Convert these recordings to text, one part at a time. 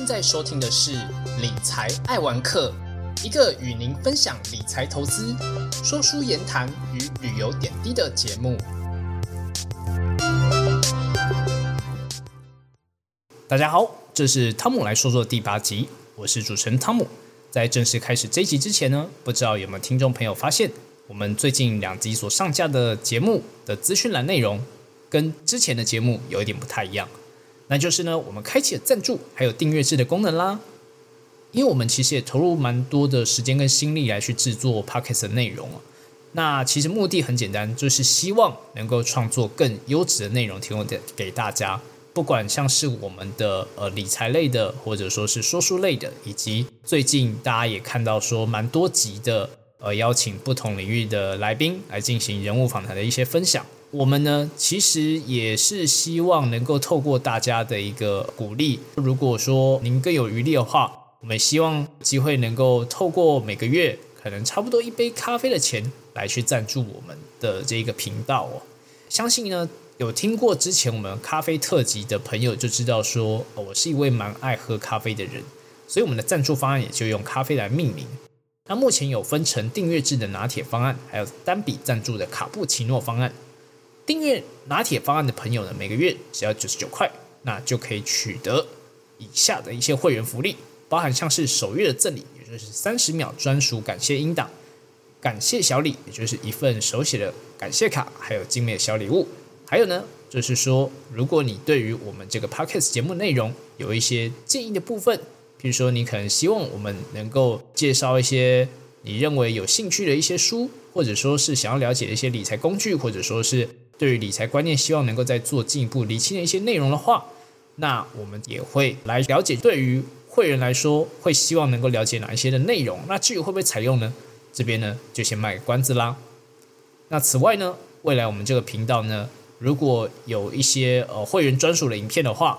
现在收听的是《理财爱玩客》，一个与您分享理财投资、说书言谈与旅游点滴的节目。大家好，这是汤姆来说说第八集，我是主持人汤姆。在正式开始这一集之前呢，不知道有没有听众朋友发现，我们最近两集所上架的节目的资讯栏内容，跟之前的节目有一点不太一样。那就是呢，我们开启了赞助还有订阅制的功能啦。因为我们其实也投入蛮多的时间跟心力来去制作 podcast 的内容啊。那其实目的很简单，就是希望能够创作更优质的内容，提供给给大家。不管像是我们的呃理财类的，或者说是说书类的，以及最近大家也看到说蛮多集的呃邀请不同领域的来宾来进行人物访谈的一些分享。我们呢，其实也是希望能够透过大家的一个鼓励，如果说您更有余力的话，我们希望机会能够透过每个月可能差不多一杯咖啡的钱来去赞助我们的这个频道哦。相信呢，有听过之前我们咖啡特辑的朋友就知道说，我是一位蛮爱喝咖啡的人，所以我们的赞助方案也就用咖啡来命名。那目前有分成订阅制的拿铁方案，还有单笔赞助的卡布奇诺方案。订阅拿铁方案的朋友呢，每个月只要九十九块，那就可以取得以下的一些会员福利，包含像是首月的赠礼，也就是三十秒专属感谢音档，感谢小礼，也就是一份手写的感谢卡，还有精美的小礼物。还有呢，就是说，如果你对于我们这个 podcast 节目内容有一些建议的部分，比如说你可能希望我们能够介绍一些你认为有兴趣的一些书，或者说是想要了解一些理财工具，或者说是对于理财观念，希望能够再做进一步理清的一些内容的话，那我们也会来了解。对于会员来说，会希望能够了解哪一些的内容。那至于会不会采用呢？这边呢就先卖个关子啦。那此外呢，未来我们这个频道呢，如果有一些呃会员专属的影片的话，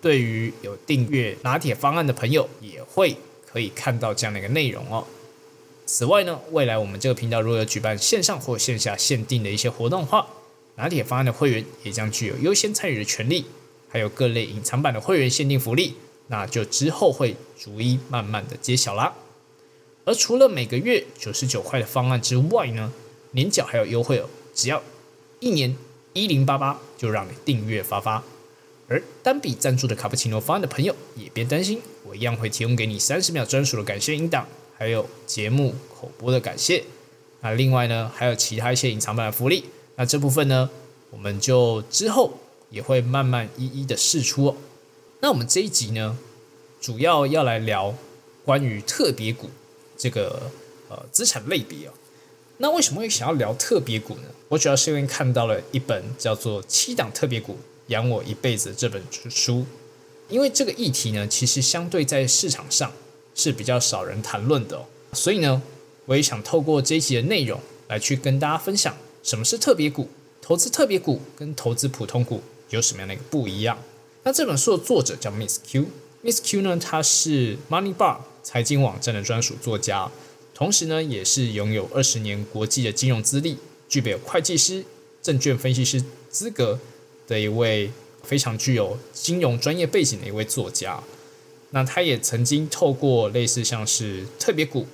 对于有订阅拿铁方案的朋友，也会可以看到这样的一个内容哦。此外呢，未来我们这个频道如果有举办线上或线下限定的一些活动的话，拿铁方案的会员也将具有优先参与的权利，还有各类隐藏版的会员限定福利，那就之后会逐一慢慢的揭晓啦。而除了每个月九十九块的方案之外呢，年缴还有优惠哦，只要一年一零八八就让你订阅发发。而单笔赞助的卡布奇诺方案的朋友也别担心，我一样会提供给你三十秒专属的感谢音档，还有节目口播的感谢。那另外呢，还有其他一些隐藏版的福利。那这部分呢，我们就之后也会慢慢一一的试出。那我们这一集呢，主要要来聊关于特别股这个呃资产类别哦。那为什么会想要聊特别股呢？我主要是因为看到了一本叫做《七档特别股养我一辈子》这本书，因为这个议题呢，其实相对在市场上是比较少人谈论的，所以呢，我也想透过这一集的内容来去跟大家分享。什么是特别股？投资特别股跟投资普通股有什么样的一个不一样？那这本书的作者叫 Miss Q，Miss Q 呢，他是 Money Bar 财经网站的专属作家，同时呢，也是拥有二十年国际的金融资历，具备有会计师、证券分析师资格的一位非常具有金融专业背景的一位作家。那他也曾经透过类似像是特别股、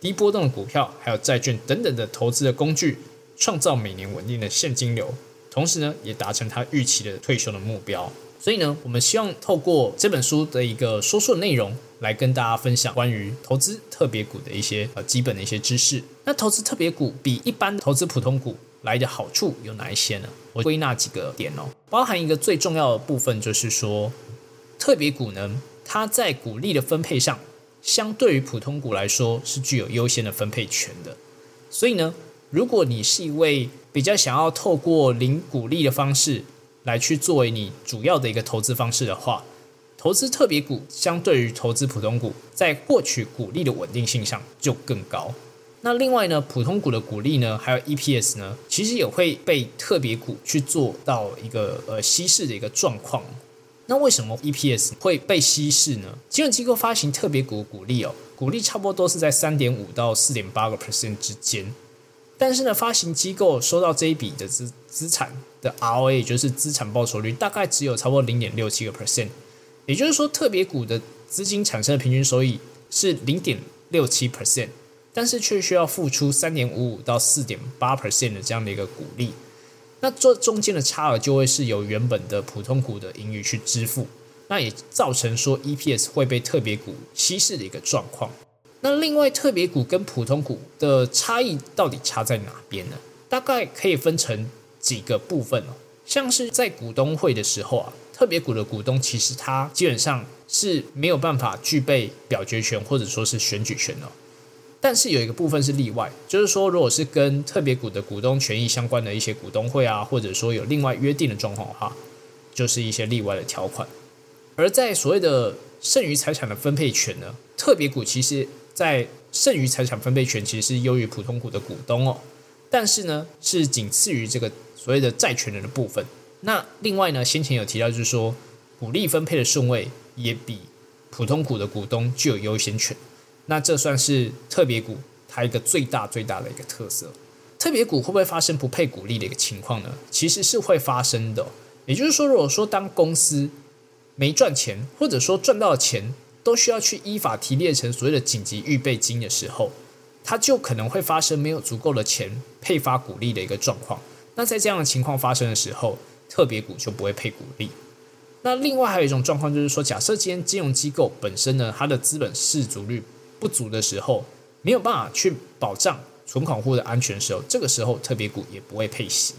低波动的股票，还有债券等等的投资的工具。创造每年稳定的现金流，同时呢，也达成他预期的退休的目标。所以呢，我们希望透过这本书的一个说说内容，来跟大家分享关于投资特别股的一些呃基本的一些知识。那投资特别股比一般投资普通股来的好处有哪一些呢？我归纳几个点哦，包含一个最重要的部分就是说，特别股呢，它在股利的分配上，相对于普通股来说是具有优先的分配权的。所以呢。如果你是一位比较想要透过零股利的方式来去作为你主要的一个投资方式的话，投资特别股相对于投资普通股，在获取股利的稳定性上就更高。那另外呢，普通股的股利呢，还有 EPS 呢，其实也会被特别股去做到一个呃稀释的一个状况。那为什么 EPS 会被稀释呢？金融机构发行特别股股利哦，股利差不多都是在三点五到四点八个 percent 之间。但是呢，发行机构收到这一笔的资资产的 ROA，也就是资产报酬率，大概只有差不多零点六七个 percent。也就是说，特别股的资金产生的平均收益是零点六七 percent，但是却需要付出三点五五到四点八 percent 的这样的一个股利，那这中间的差额就会是由原本的普通股的盈余去支付，那也造成说 EPS 会被特别股稀释的一个状况。那另外特别股跟普通股的差异到底差在哪边呢？大概可以分成几个部分哦，像是在股东会的时候啊，特别股的股东其实他基本上是没有办法具备表决权或者说是选举权的。但是有一个部分是例外，就是说如果是跟特别股的股东权益相关的一些股东会啊，或者说有另外约定的状况的话，就是一些例外的条款。而在所谓的剩余财产的分配权呢，特别股其实。在剩余财产分配权其实是优于普通股的股东哦，但是呢是仅次于这个所谓的债权人的部分。那另外呢，先前有提到就是说，股利分配的顺位也比普通股的股东具有优先权。那这算是特别股它一个最大最大的一个特色。特别股会不会发生不配股利的一个情况呢？其实是会发生的。也就是说，如果说当公司没赚钱，或者说赚到钱。都需要去依法提炼成所谓的紧急预备金的时候，它就可能会发生没有足够的钱配发股利的一个状况。那在这样的情况发生的时候，特别股就不会配股利。那另外还有一种状况就是说，假设今天金融机构本身呢，它的资本市足率不足的时候，没有办法去保障存款户的安全的时候，这个时候特别股也不会配息。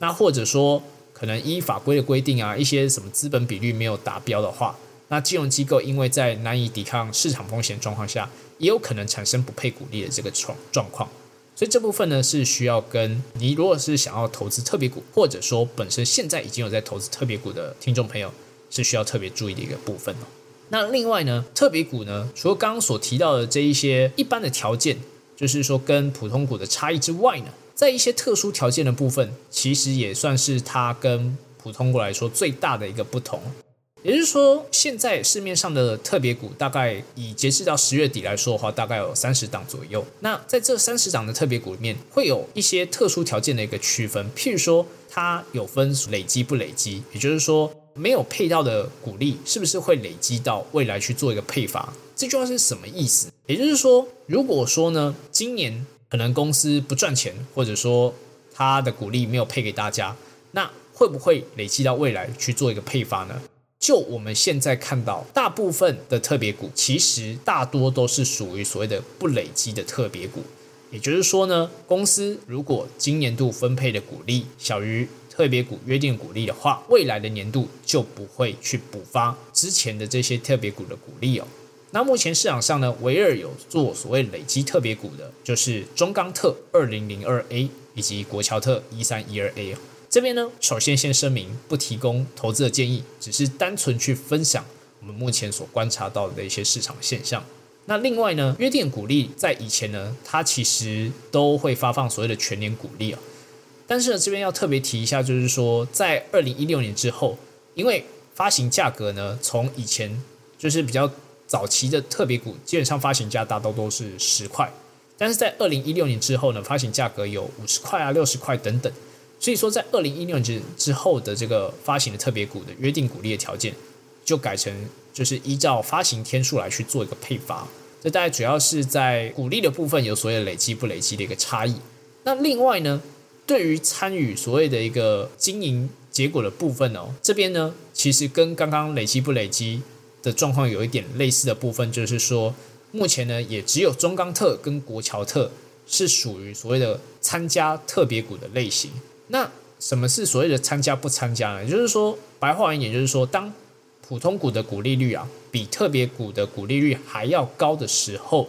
那或者说，可能依法规的规定啊，一些什么资本比率没有达标的话。那金融机构因为在难以抵抗市场风险状况下，也有可能产生不配股利的这个状状况，所以这部分呢是需要跟你如果是想要投资特别股，或者说本身现在已经有在投资特别股的听众朋友，是需要特别注意的一个部分哦。那另外呢，特别股呢，除了刚刚所提到的这一些一般的条件，就是说跟普通股的差异之外呢，在一些特殊条件的部分，其实也算是它跟普通股来说最大的一个不同。也就是说，现在市面上的特别股，大概以截至到十月底来说的话，大概有三十档左右。那在这三十档的特别股里面，会有一些特殊条件的一个区分。譬如说，它有分累积不累积，也就是说，没有配到的股利，是不是会累积到未来去做一个配发？这句话是什么意思？也就是说，如果说呢，今年可能公司不赚钱，或者说它的股利没有配给大家，那会不会累积到未来去做一个配发呢？就我们现在看到，大部分的特别股其实大多都是属于所谓的不累积的特别股。也就是说呢，公司如果今年度分配的股利小于特别股约定股利的话，未来的年度就不会去补发之前的这些特别股的股利哦。那目前市场上呢，唯二有做所谓累积特别股的，就是中钢特二零零二 A 以及国桥特一三一二 A 这边呢，首先先声明不提供投资的建议，只是单纯去分享我们目前所观察到的一些市场现象。那另外呢，约定股利在以前呢，它其实都会发放所谓的全年股利啊。但是呢，这边要特别提一下，就是说在二零一六年之后，因为发行价格呢，从以前就是比较早期的特别股，基本上发行价大多都是十块，但是在二零一六年之后呢，发行价格有五十块啊、六十块等等。所以说，在二零一六年之后的这个发行的特别股的约定股利的条件，就改成就是依照发行天数来去做一个配发。这大概主要是在股利的部分有所谓累积不累积的一个差异。那另外呢，对于参与所谓的一个经营结果的部分哦，这边呢，其实跟刚刚累积不累积的状况有一点类似的部分，就是说，目前呢，也只有中钢特跟国桥特是属于所谓的参加特别股的类型。那什么是所谓的参加不参加呢？也就是说，白话文，也就是说，当普通股的股利率啊比特别股的股利率还要高的时候，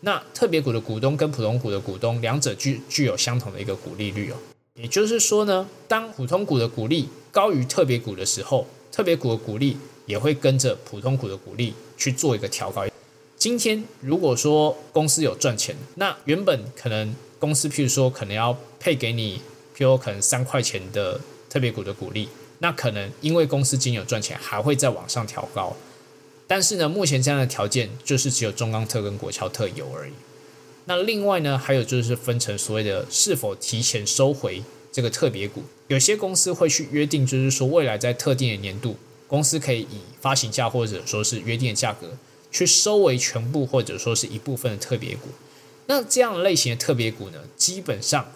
那特别股的股东跟普通股的股东两者具具有相同的一个股利率哦。也就是说呢，当普通股的股利高于特别股的时候，特别股的股利也会跟着普通股的股利去做一个调高。今天如果说公司有赚钱，那原本可能公司譬如说可能要配给你。就可能三块钱的特别股的股利，那可能因为公司经有赚钱，还会再往上调高。但是呢，目前这样的条件就是只有中钢特跟国桥特有而已。那另外呢，还有就是分成所谓的是否提前收回这个特别股，有些公司会去约定，就是说未来在特定的年度公司可以以发行价或者说是约定的价格去收为全部或者说是一部分的特别股。那这样类型的特别股呢，基本上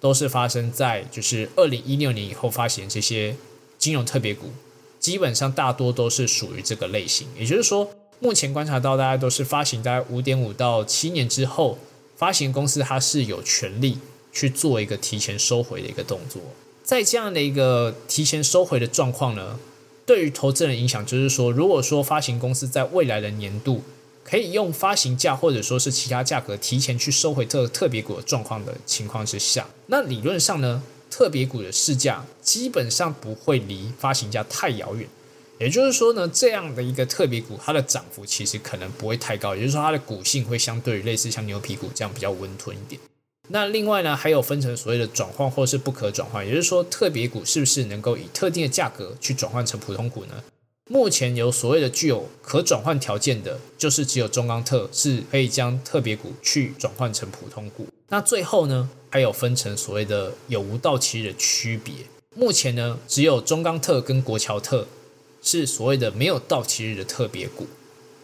都是发生在就是二零一六年以后发行这些金融特别股，基本上大多都是属于这个类型。也就是说，目前观察到大家都是发行大概五点五到七年之后，发行公司它是有权利去做一个提前收回的一个动作。在这样的一个提前收回的状况呢？对于投资人影响，就是说，如果说发行公司在未来的年度可以用发行价或者说是其他价格提前去收回特特别股的状况的情况之下，那理论上呢，特别股的市价基本上不会离发行价太遥远。也就是说呢，这样的一个特别股，它的涨幅其实可能不会太高，也就是说，它的股性会相对于类似像牛皮股这样比较温吞一点。那另外呢，还有分成所谓的转换或是不可转换，也就是说，特别股是不是能够以特定的价格去转换成普通股呢？目前有所谓的具有可转换条件的，就是只有中钢特是可以将特别股去转换成普通股。那最后呢，还有分成所谓的有无到期日的区别。目前呢，只有中钢特跟国桥特是所谓的没有到期日的特别股。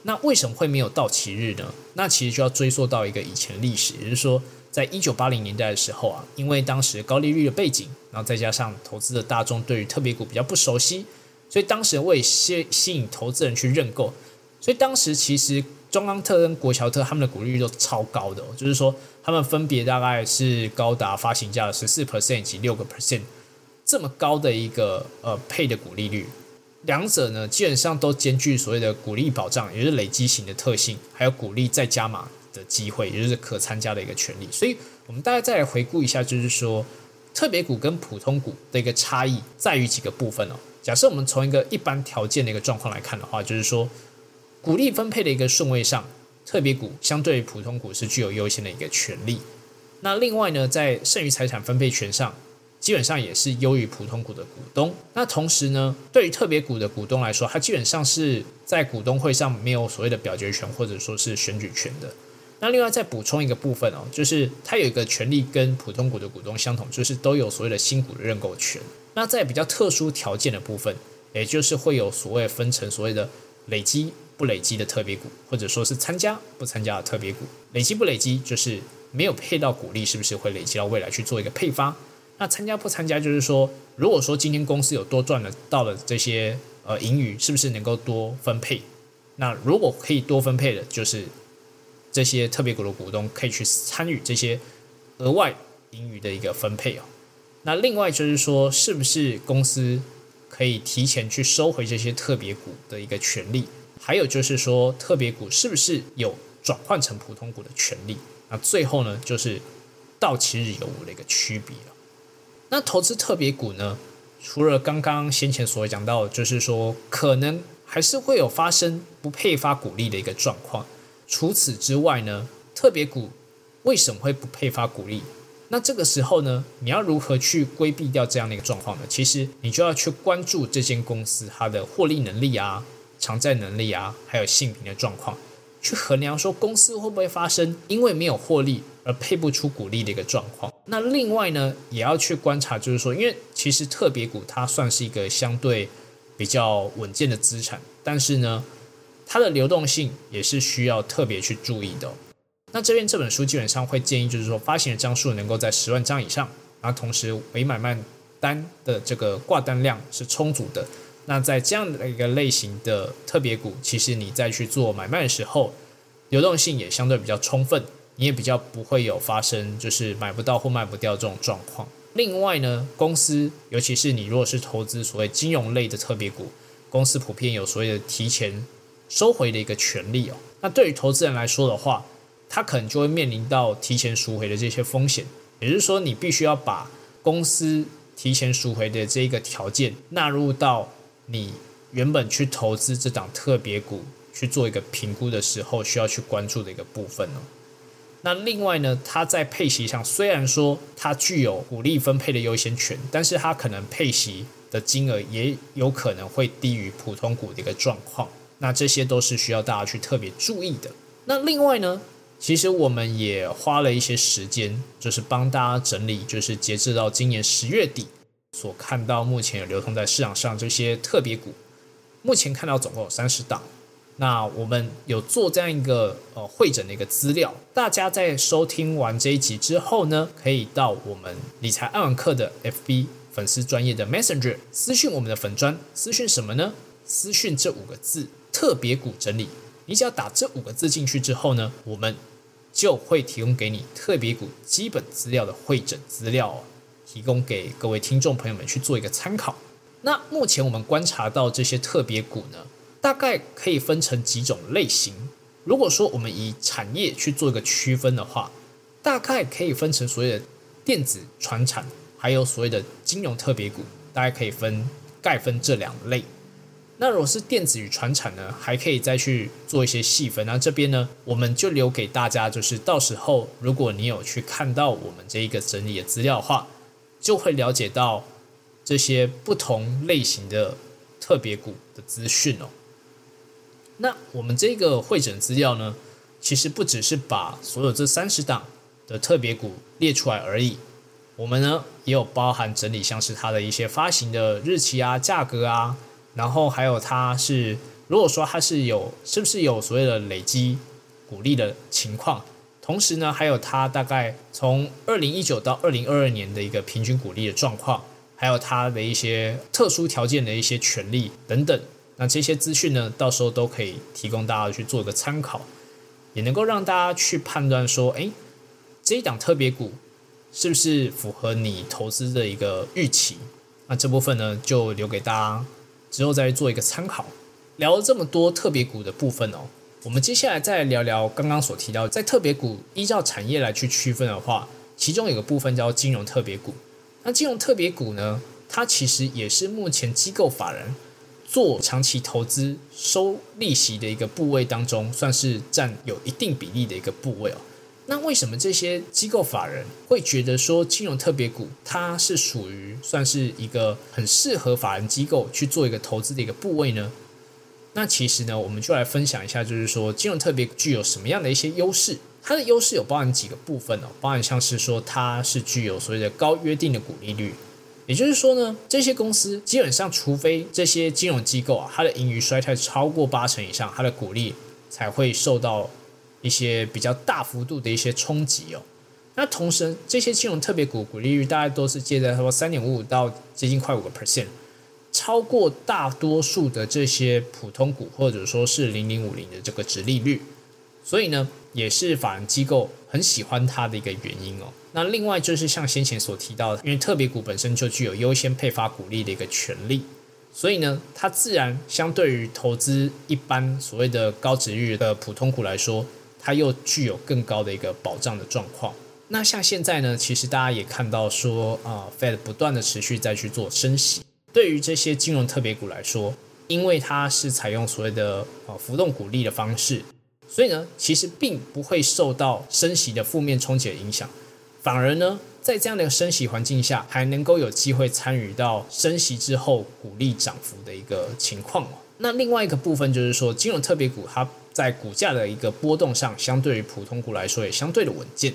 那为什么会没有到期日呢？那其实就要追溯到一个以前历史，也就是说。在一九八零年代的时候啊，因为当时高利率的背景，然后再加上投资的大众对于特别股比较不熟悉，所以当时为吸吸引投资人去认购，所以当时其实中钢特跟国桥特他们的股利率都超高的，就是说他们分别大概是高达发行价的十四 percent 及六个 percent 这么高的一个呃配的股利率，两者呢基本上都兼具所谓的股利保障，也就是累积型的特性，还有股利再加码。的机会，也就是可参加的一个权利。所以，我们大家再来回顾一下，就是说，特别股跟普通股的一个差异在于几个部分哦。假设我们从一个一般条件的一个状况来看的话，就是说，股利分配的一个顺位上，特别股相对于普通股是具有优先的一个权利。那另外呢，在剩余财产分配权上，基本上也是优于普通股的股东。那同时呢，对于特别股的股东来说，它基本上是在股东会上没有所谓的表决权或者说是选举权的。那另外再补充一个部分哦，就是它有一个权利跟普通股的股东相同，就是都有所谓的新股的认购权。那在比较特殊条件的部分，也就是会有所谓分成所谓的累积不累积的特别股，或者说是参加不参加的特别股。累积不累积就是没有配到股利，是不是会累积到未来去做一个配发？那参加不参加就是说，如果说今天公司有多赚了到了这些呃盈余，是不是能够多分配？那如果可以多分配的，就是。这些特别股的股东可以去参与这些额外盈余的一个分配哦。那另外就是说，是不是公司可以提前去收回这些特别股的一个权利？还有就是说，特别股是不是有转换成普通股的权利？那最后呢，就是到期日有无的一个区别那投资特别股呢，除了刚刚先前所讲到，就是说可能还是会有发生不配发股利的一个状况。除此之外呢，特别股为什么会不配发股利？那这个时候呢，你要如何去规避掉这样的一个状况呢？其实你就要去关注这间公司它的获利能力啊、偿债能力啊，还有性平的状况，去衡量说公司会不会发生因为没有获利而配不出股利的一个状况。那另外呢，也要去观察，就是说，因为其实特别股它算是一个相对比较稳健的资产，但是呢。它的流动性也是需要特别去注意的。那这边这本书基本上会建议，就是说发行的张数能够在十万张以上，然后同时委买卖单的这个挂单量是充足的。那在这样的一个类型的特别股，其实你再去做买卖的时候，流动性也相对比较充分，你也比较不会有发生就是买不到或卖不掉这种状况。另外呢，公司尤其是你如果是投资所谓金融类的特别股，公司普遍有所谓的提前。收回的一个权利哦，那对于投资人来说的话，他可能就会面临到提前赎回的这些风险。也就是说，你必须要把公司提前赎回的这一个条件纳入到你原本去投资这档特别股去做一个评估的时候，需要去关注的一个部分哦。那另外呢，它在配息上虽然说它具有股利分配的优先权，但是它可能配息的金额也有可能会低于普通股的一个状况。那这些都是需要大家去特别注意的。那另外呢，其实我们也花了一些时间，就是帮大家整理，就是截至到今年十月底所看到目前有流通在市场上这些特别股，目前看到总共有三十档。那我们有做这样一个呃会诊的一个资料，大家在收听完这一集之后呢，可以到我们理财爱网课的 FB 粉丝专业的 Messenger 私讯我们的粉专，私讯什么呢？私讯这五个字“特别股整理”。你只要打这五个字进去之后呢，我们就会提供给你特别股基本资料的会诊资料，提供给各位听众朋友们去做一个参考。那目前我们观察到这些特别股呢？大概可以分成几种类型。如果说我们以产业去做一个区分的话，大概可以分成所谓的电子、传产，还有所谓的金融特别股，大概可以分概分这两类。那如果是电子与传产呢，还可以再去做一些细分。那这边呢，我们就留给大家，就是到时候如果你有去看到我们这一个整理的资料的话，就会了解到这些不同类型的特别股的资讯哦。那我们这个会诊资料呢，其实不只是把所有这三十档的特别股列出来而已，我们呢也有包含整理，像是它的一些发行的日期啊、价格啊，然后还有它是如果说它是有是不是有所谓的累积股利的情况，同时呢还有它大概从二零一九到二零二二年的一个平均股利的状况，还有它的一些特殊条件的一些权利等等。那这些资讯呢，到时候都可以提供大家去做一个参考，也能够让大家去判断说，哎，这一档特别股是不是符合你投资的一个预期？那这部分呢，就留给大家之后再做一个参考。聊了这么多特别股的部分哦，我们接下来再聊聊刚刚所提到，在特别股依照产业来去区分的话，其中有个部分叫金融特别股。那金融特别股呢，它其实也是目前机构法人。做长期投资收利息的一个部位当中，算是占有一定比例的一个部位哦。那为什么这些机构法人会觉得说金融特别股它是属于算是一个很适合法人机构去做一个投资的一个部位呢？那其实呢，我们就来分享一下，就是说金融特别具有什么样的一些优势？它的优势有包含几个部分哦，包含像是说它是具有所谓的高约定的股利率。也就是说呢，这些公司基本上，除非这些金融机构啊，它的盈余衰退超过八成以上，它的股利才会受到一些比较大幅度的一些冲击哦。那同时，这些金融特别股股利率大概都是借在说三点五五到接近快五个 percent，超过大多数的这些普通股或者说是零零五零的这个值利率，所以呢，也是法人机构很喜欢它的一个原因哦。那另外就是像先前所提到的，因为特别股本身就具有优先配发股利的一个权利，所以呢，它自然相对于投资一般所谓的高值率的普通股来说，它又具有更高的一个保障的状况。那像现在呢，其实大家也看到说啊，Fed 不断的持续在去做升息，对于这些金融特别股来说，因为它是采用所谓的啊浮动股利的方式，所以呢，其实并不会受到升息的负面冲击的影响。反而呢，在这样的升息环境下，还能够有机会参与到升息之后股利涨幅的一个情况。那另外一个部分就是说，金融特别股它在股价的一个波动上，相对于普通股来说也相对的稳健。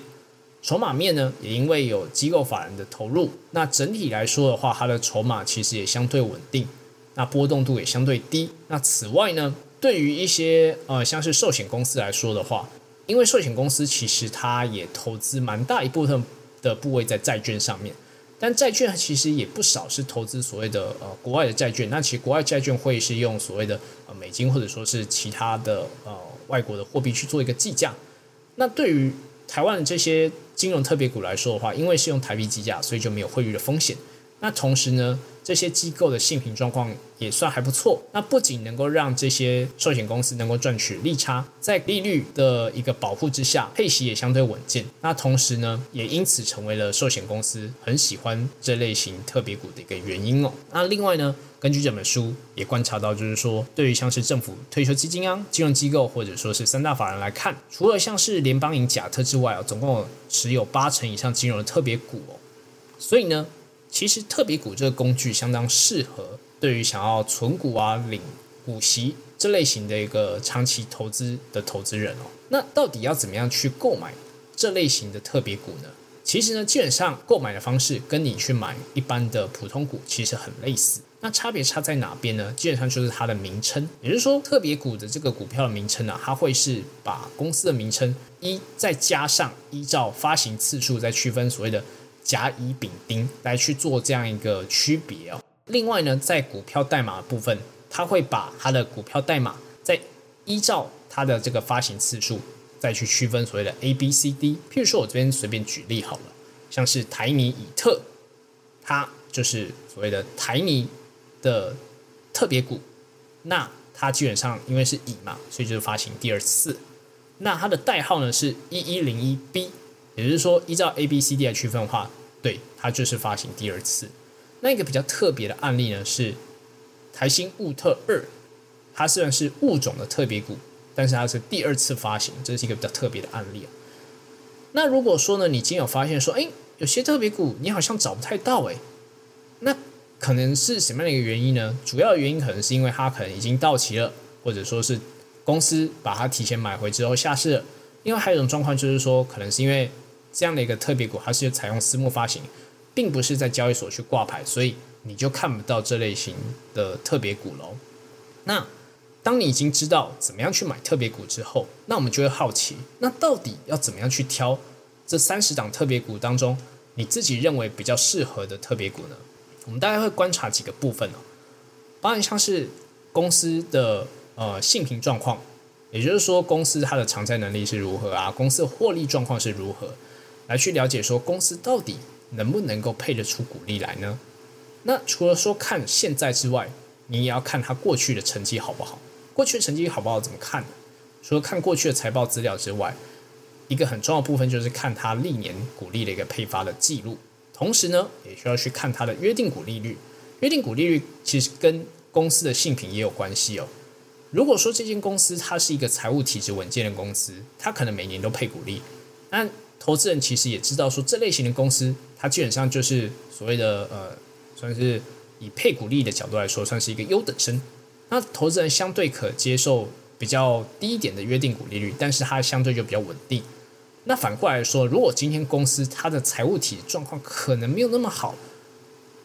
筹码面呢，也因为有机构法人的投入，那整体来说的话，它的筹码其实也相对稳定，那波动度也相对低。那此外呢，对于一些呃像是寿险公司来说的话，因为寿险公司其实它也投资蛮大一部分的部位在债券上面，但债券其实也不少是投资所谓的呃国外的债券。那其实国外债券会是用所谓的呃美金或者说是其他的呃外国的货币去做一个计价。那对于台湾的这些金融特别股来说的话，因为是用台币计价，所以就没有汇率的风险。那同时呢？这些机构的性评状况也算还不错，那不仅能够让这些寿险公司能够赚取利差，在利率的一个保护之下，配息也相对稳健。那同时呢，也因此成为了寿险公司很喜欢这类型特别股的一个原因哦。那另外呢，根据这本书也观察到，就是说，对于像是政府退休基金啊、金融机构或者说是三大法人来看，除了像是联邦银、甲特之外啊，总共持有八成以上金融的特别股哦。所以呢。其实特别股这个工具相当适合对于想要存股啊、领股息这类型的一个长期投资的投资人哦。那到底要怎么样去购买这类型的特别股呢？其实呢，基本上购买的方式跟你去买一般的普通股其实很类似。那差别差在哪边呢？基本上就是它的名称，也就是说，特别股的这个股票的名称呢，它会是把公司的名称一再加上依照发行次数再区分所谓的甲乙丙丁来去做这样一个区别哦。另外呢，在股票代码部分，它会把它的股票代码再依照它的这个发行次数再去区分所谓的 A、B、C、D。譬如说，我这边随便举例好了，像是台泥、以特，它就是所谓的台泥。的特别股，那它基本上因为是乙嘛，所以就是发行第二次。那它的代号呢是一一零一 B，也就是说依照 A、B、C、D 来区分的话，对，它就是发行第二次。那一个比较特别的案例呢是台新物特二，它虽然是物种的特别股，但是它是第二次发行，这是一个比较特别的案例。那如果说呢，你今天有发现说，哎，有些特别股你好像找不太到，哎，那。可能是什么样的一个原因呢？主要原因可能是因为它可能已经到期了，或者说是公司把它提前买回之后下市了。另外还有一种状况就是说，可能是因为这样的一个特别股，它是采用私募发行，并不是在交易所去挂牌，所以你就看不到这类型的特别股喽。那当你已经知道怎么样去买特别股之后，那我们就会好奇，那到底要怎么样去挑这三十档特别股当中，你自己认为比较适合的特别股呢？我们大概会观察几个部分哦，包含像是公司的呃性平状况，也就是说公司它的偿债能力是如何啊，公司的获利状况是如何，来去了解说公司到底能不能够配得出股利来呢？那除了说看现在之外，你也要看它过去的成绩好不好？过去的成绩好不好怎么看呢？除了看过去的财报资料之外，一个很重要的部分就是看它历年股利的一个配发的记录。同时呢，也需要去看它的约定股利率。约定股利率其实跟公司的性品也有关系哦。如果说这间公司它是一个财务体质稳健的公司，它可能每年都配股利。那投资人其实也知道说，这类型的公司它基本上就是所谓的呃，算是以配股利益的角度来说，算是一个优等生。那投资人相对可接受比较低一点的约定股利率，但是它相对就比较稳定。那反过来说，如果今天公司它的财务体状况可能没有那么好，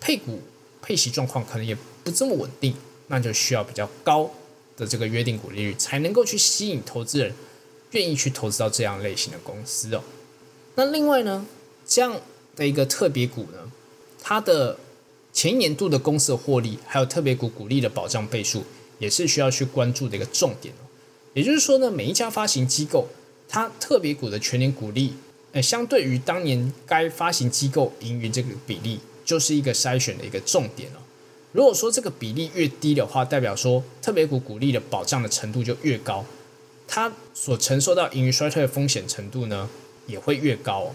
配股配息状况可能也不这么稳定，那就需要比较高的这个约定股利率，才能够去吸引投资人愿意去投资到这样类型的公司哦。那另外呢，这样的一个特别股呢，它的前一年度的公司的获利，还有特别股股利的保障倍数，也是需要去关注的一个重点哦。也就是说呢，每一家发行机构。它特别股的全年股利，呃，相对于当年该发行机构盈余这个比例，就是一个筛选的一个重点了。如果说这个比例越低的话，代表说特别股股利的保障的程度就越高，它所承受到盈余衰退的风险程度呢也会越高。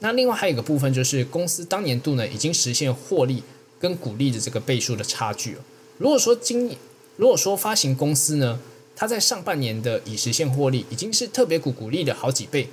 那另外还有一个部分就是公司当年度呢已经实现获利跟股利的这个倍数的差距了。如果说今如果说发行公司呢，它在上半年的已实现获利已经是特别股股利的好几倍，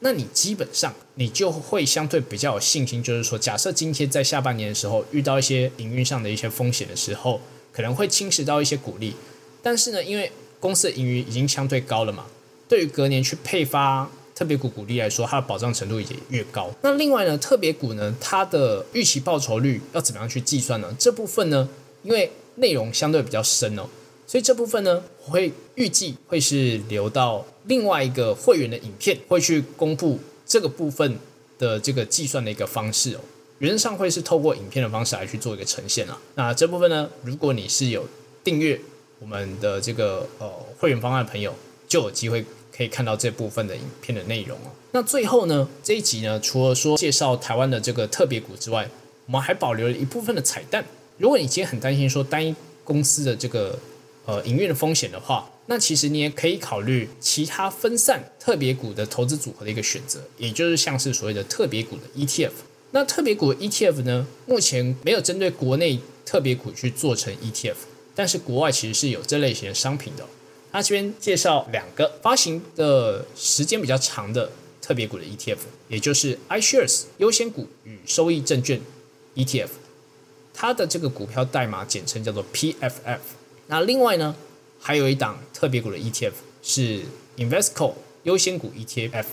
那你基本上你就会相对比较有信心，就是说，假设今天在下半年的时候遇到一些营运上的一些风险的时候，可能会侵蚀到一些股利，但是呢，因为公司的盈余已经相对高了嘛，对于隔年去配发特别股股利来说，它的保障程度也越高。那另外呢，特别股呢，它的预期报酬率要怎么样去计算呢？这部分呢，因为内容相对比较深哦。所以这部分呢，我会预计会是留到另外一个会员的影片，会去公布这个部分的这个计算的一个方式哦。原则上会是透过影片的方式来去做一个呈现啊。那这部分呢，如果你是有订阅我们的这个呃会员方案的朋友，就有机会可以看到这部分的影片的内容哦。那最后呢，这一集呢，除了说介绍台湾的这个特别股之外，我们还保留了一部分的彩蛋。如果你今天很担心说单一公司的这个呃，营运的风险的话，那其实你也可以考虑其他分散特别股的投资组合的一个选择，也就是像是所谓的特别股的 ETF。那特别股的 ETF 呢，目前没有针对国内特别股去做成 ETF，但是国外其实是有这类型的商品的。那这边介绍两个发行的时间比较长的特别股的 ETF，也就是 iShares 优先股与收益证券 ETF，它的这个股票代码简称叫做 PFF。那另外呢，还有一档特别股的 ETF 是 Investco 优先股 ETF，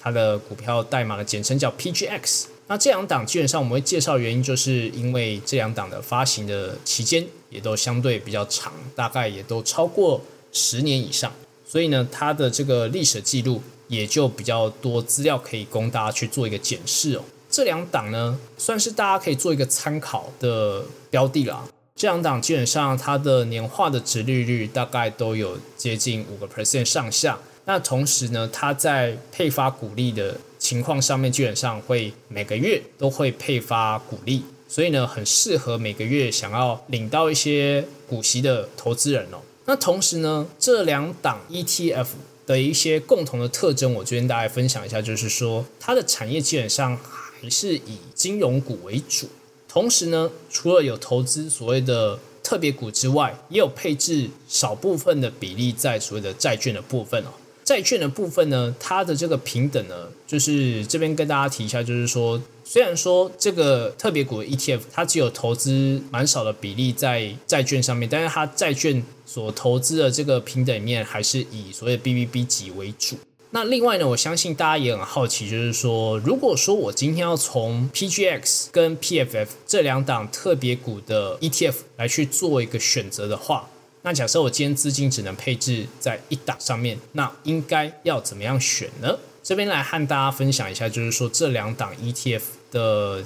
它的股票代码的简称叫 PGX。那这两档基本上我们会介绍原因，就是因为这两档的发行的期间也都相对比较长，大概也都超过十年以上，所以呢，它的这个历史记录也就比较多资料可以供大家去做一个检视哦。这两档呢，算是大家可以做一个参考的标的啦。这两档基本上它的年化的值利率大概都有接近五个 percent 上下。那同时呢，它在配发股利的情况上面，基本上会每个月都会配发股利，所以呢，很适合每个月想要领到一些股息的投资人哦。那同时呢，这两档 ETF 的一些共同的特征，我这边大家分享一下，就是说它的产业基本上还是以金融股为主，同时呢，除了有投资所谓的特别股之外，也有配置少部分的比例在所谓的债券的部分哦。债券的部分呢，它的这个平等呢，就是这边跟大家提一下，就是说，虽然说这个特别股 ETF 它只有投资蛮少的比例在债券上面，但是它债券所投资的这个平等面还是以所谓 BBB 级为主。那另外呢，我相信大家也很好奇，就是说，如果说我今天要从 PGX 跟 PFF 这两档特别股的 ETF 来去做一个选择的话，那假设我今天资金只能配置在一档上面，那应该要怎么样选呢？这边来和大家分享一下，就是说这两档 ETF 的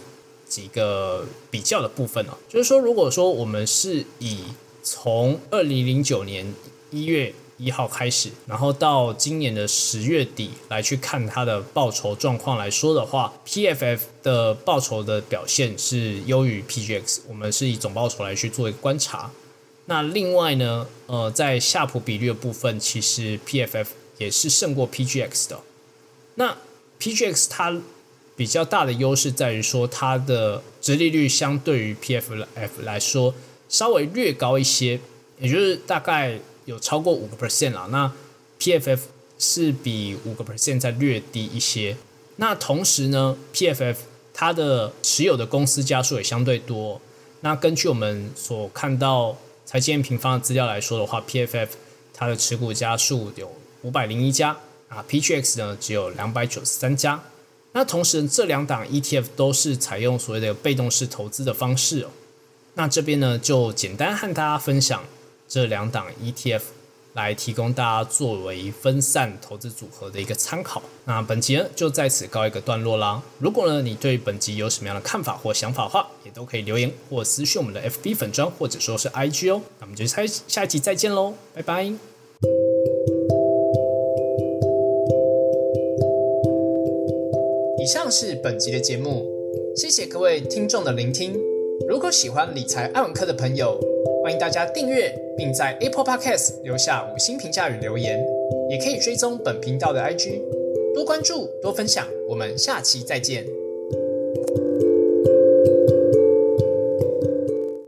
几个比较的部分哦。就是说，如果说我们是以从二零零九年一月一号开始，然后到今年的十月底来去看它的报酬状况来说的话，PFF 的报酬的表现是优于 PGX。我们是以总报酬来去做一个观察。那另外呢，呃，在夏普比率的部分，其实 PFF 也是胜过 PGX 的。那 PGX 它比较大的优势在于说，它的折利率相对于 PFF 来说稍微略高一些，也就是大概有超过五个 percent 啦。那 PFF 是比五个 percent 再略低一些。那同时呢，PFF 它的持有的公司家数也相对多。那根据我们所看到。财经平方的资料来说的话，PFF 它的持股家数有五百零一家啊，PGX 呢只有两百九十三家。那同时这两档 ETF 都是采用所谓的被动式投资的方式哦。那这边呢就简单和大家分享这两档 ETF。来提供大家作为分散投资组合的一个参考。那本集呢就在此告一个段落啦。如果呢你对本集有什么样的看法或想法的话，也都可以留言或私讯我们的 FB 粉砖或者说是 IG 哦。那我们就下下一集再见喽，拜拜。以上是本集的节目，谢谢各位听众的聆听。如果喜欢理财爱文科的朋友，欢迎大家订阅，并在 Apple Podcast 留下五星评价与留言，也可以追踪本频道的 IG，多关注多分享，我们下期再见。